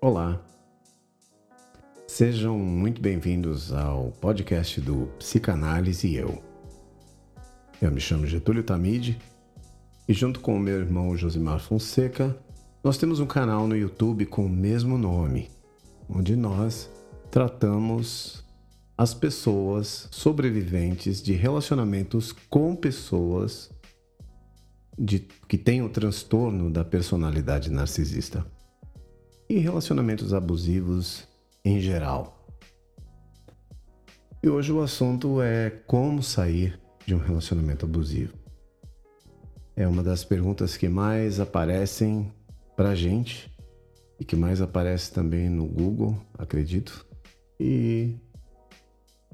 Olá, sejam muito bem-vindos ao podcast do Psicanálise Eu. Eu me chamo Getúlio Tamide e, junto com o meu irmão Josimar Fonseca, nós temos um canal no YouTube com o mesmo nome, onde nós tratamos as pessoas sobreviventes de relacionamentos com pessoas de, que têm o transtorno da personalidade narcisista e relacionamentos abusivos em geral. E hoje o assunto é como sair de um relacionamento abusivo. É uma das perguntas que mais aparecem para a gente e que mais aparece também no Google, acredito. E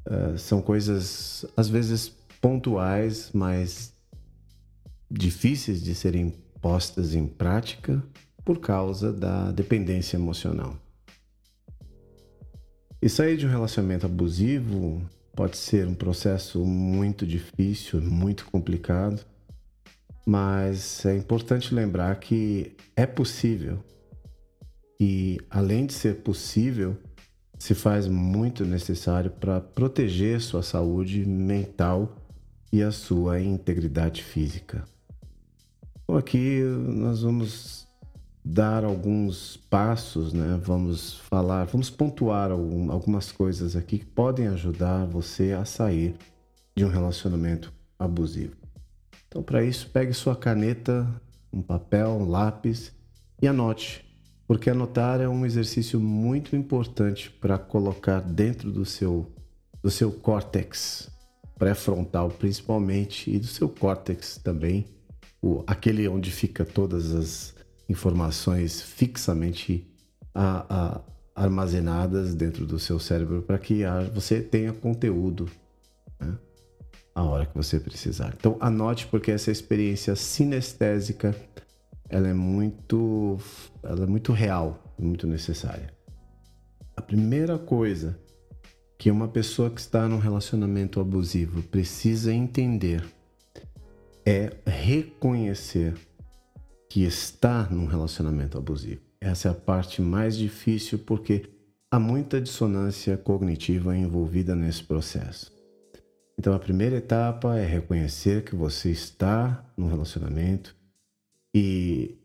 uh, são coisas às vezes pontuais, mas difíceis de serem postas em prática por causa da dependência emocional. E sair de um relacionamento abusivo pode ser um processo muito difícil, muito complicado, mas é importante lembrar que é possível. E além de ser possível, se faz muito necessário para proteger sua saúde mental e a sua integridade física. Então aqui nós vamos dar alguns passos, né? Vamos falar, vamos pontuar algum, algumas coisas aqui que podem ajudar você a sair de um relacionamento abusivo. Então, para isso, pegue sua caneta, um papel, um lápis e anote, porque anotar é um exercício muito importante para colocar dentro do seu do seu córtex pré-frontal, principalmente, e do seu córtex também, o, aquele onde fica todas as informações fixamente a, a, armazenadas dentro do seu cérebro para que a, você tenha conteúdo né, a hora que você precisar. Então anote porque essa experiência sinestésica ela é muito, ela é muito real, muito necessária. A primeira coisa que uma pessoa que está num relacionamento abusivo precisa entender é reconhecer que está num relacionamento abusivo. Essa é a parte mais difícil porque há muita dissonância cognitiva envolvida nesse processo. Então, a primeira etapa é reconhecer que você está num relacionamento e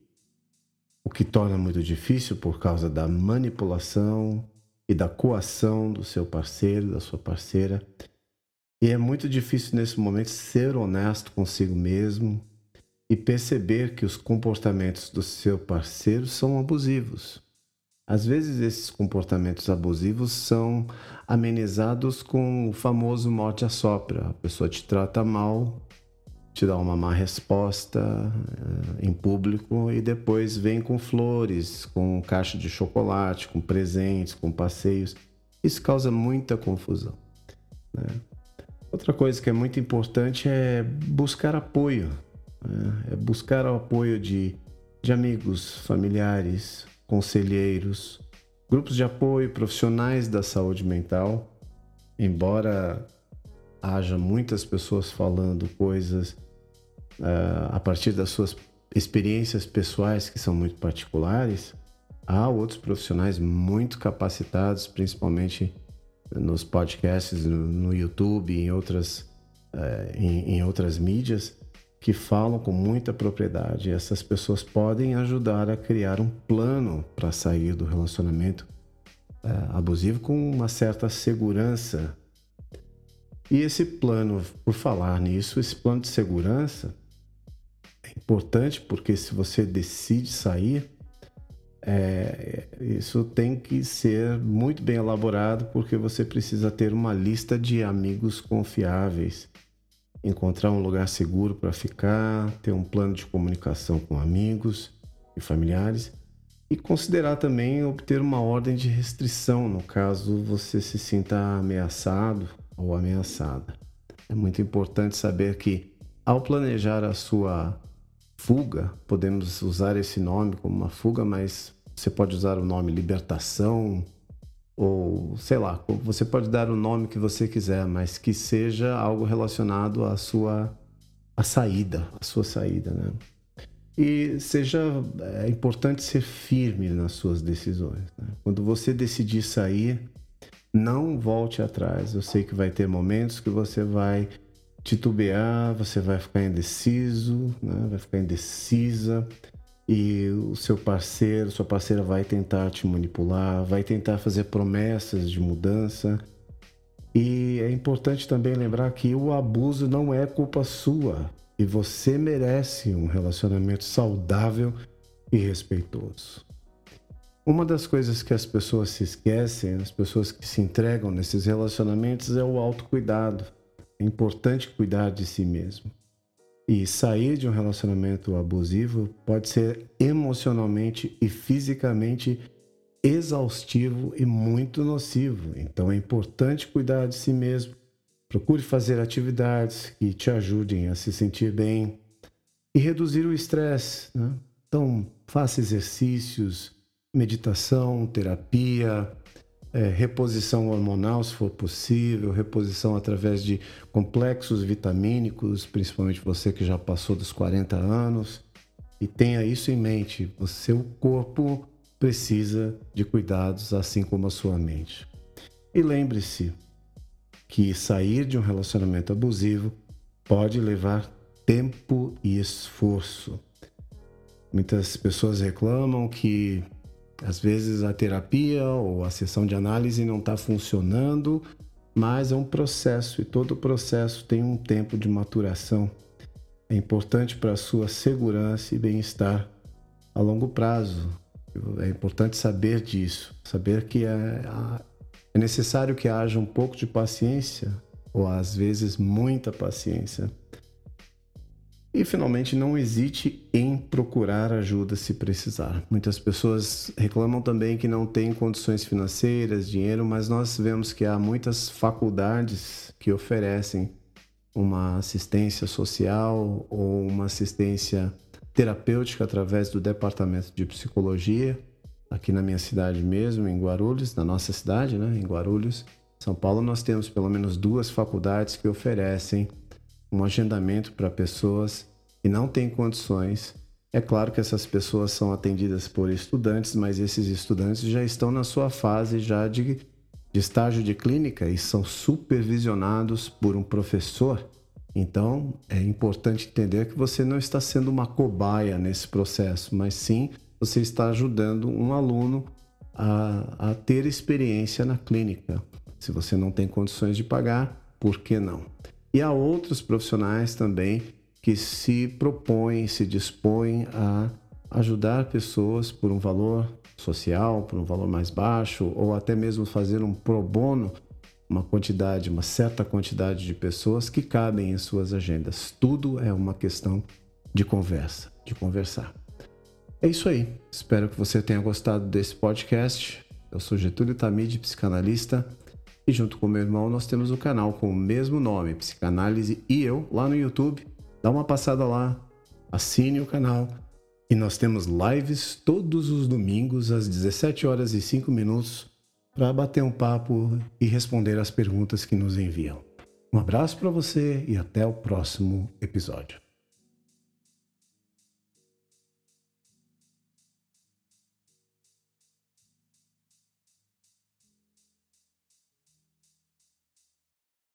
o que torna muito difícil por causa da manipulação e da coação do seu parceiro, da sua parceira. E é muito difícil nesse momento ser honesto consigo mesmo e perceber que os comportamentos do seu parceiro são abusivos. Às vezes, esses comportamentos abusivos são amenizados com o famoso morte a sopra. A pessoa te trata mal, te dá uma má resposta uh, em público e depois vem com flores, com caixa de chocolate, com presentes, com passeios. Isso causa muita confusão. Né? Outra coisa que é muito importante é buscar apoio é, é buscar o apoio de, de amigos, familiares, conselheiros, grupos de apoio, profissionais da saúde mental. Embora haja muitas pessoas falando coisas uh, a partir das suas experiências pessoais que são muito particulares, há outros profissionais muito capacitados, principalmente nos podcasts, no, no YouTube, em outras, uh, em, em outras mídias, que falam com muita propriedade. Essas pessoas podem ajudar a criar um plano para sair do relacionamento é, abusivo com uma certa segurança. E esse plano, por falar nisso, esse plano de segurança é importante porque se você decide sair, é, isso tem que ser muito bem elaborado porque você precisa ter uma lista de amigos confiáveis encontrar um lugar seguro para ficar, ter um plano de comunicação com amigos e familiares e considerar também obter uma ordem de restrição no caso você se sinta ameaçado ou ameaçada. É muito importante saber que ao planejar a sua fuga, podemos usar esse nome como uma fuga, mas você pode usar o nome libertação, ou sei lá, você pode dar o nome que você quiser, mas que seja algo relacionado à sua a saída, a sua saída, né? E seja é importante ser firme nas suas decisões. Né? Quando você decidir sair, não volte atrás. Eu sei que vai ter momentos que você vai titubear, você vai ficar indeciso, né? vai ficar indecisa e o seu parceiro, sua parceira vai tentar te manipular, vai tentar fazer promessas de mudança. E é importante também lembrar que o abuso não é culpa sua e você merece um relacionamento saudável e respeitoso. Uma das coisas que as pessoas se esquecem, as pessoas que se entregam nesses relacionamentos, é o autocuidado. É importante cuidar de si mesmo. E sair de um relacionamento abusivo pode ser emocionalmente e fisicamente exaustivo e muito nocivo. Então é importante cuidar de si mesmo. Procure fazer atividades que te ajudem a se sentir bem e reduzir o estresse. Né? Então, faça exercícios, meditação, terapia, é, reposição hormonal, se for possível, reposição através de complexos vitamínicos, principalmente você que já passou dos 40 anos. E tenha isso em mente: o seu corpo precisa de cuidados, assim como a sua mente. E lembre-se que sair de um relacionamento abusivo pode levar tempo e esforço. Muitas pessoas reclamam que às vezes a terapia ou a sessão de análise não está funcionando, mas é um processo e todo processo tem um tempo de maturação. É importante para a sua segurança e bem-estar a longo prazo. É importante saber disso, saber que é, é necessário que haja um pouco de paciência, ou às vezes muita paciência, e finalmente, não hesite em procurar ajuda se precisar. Muitas pessoas reclamam também que não têm condições financeiras, dinheiro, mas nós vemos que há muitas faculdades que oferecem uma assistência social ou uma assistência terapêutica através do departamento de psicologia, aqui na minha cidade mesmo, em Guarulhos, na nossa cidade, né, em Guarulhos, São Paulo, nós temos pelo menos duas faculdades que oferecem um agendamento para pessoas que não têm condições. É claro que essas pessoas são atendidas por estudantes, mas esses estudantes já estão na sua fase já de, de estágio de clínica e são supervisionados por um professor. Então, é importante entender que você não está sendo uma cobaia nesse processo, mas sim você está ajudando um aluno a, a ter experiência na clínica. Se você não tem condições de pagar, por que não? E há outros profissionais também que se propõem, se dispõem a ajudar pessoas por um valor social, por um valor mais baixo, ou até mesmo fazer um pro bono, uma quantidade, uma certa quantidade de pessoas que cabem em suas agendas. Tudo é uma questão de conversa, de conversar. É isso aí. Espero que você tenha gostado desse podcast. Eu sou Getúlio Tamid, psicanalista. E junto com meu irmão, nós temos o canal com o mesmo nome, Psicanálise e eu, lá no YouTube. Dá uma passada lá, assine o canal. E nós temos lives todos os domingos às 17 horas e 5 minutos para bater um papo e responder as perguntas que nos enviam. Um abraço para você e até o próximo episódio.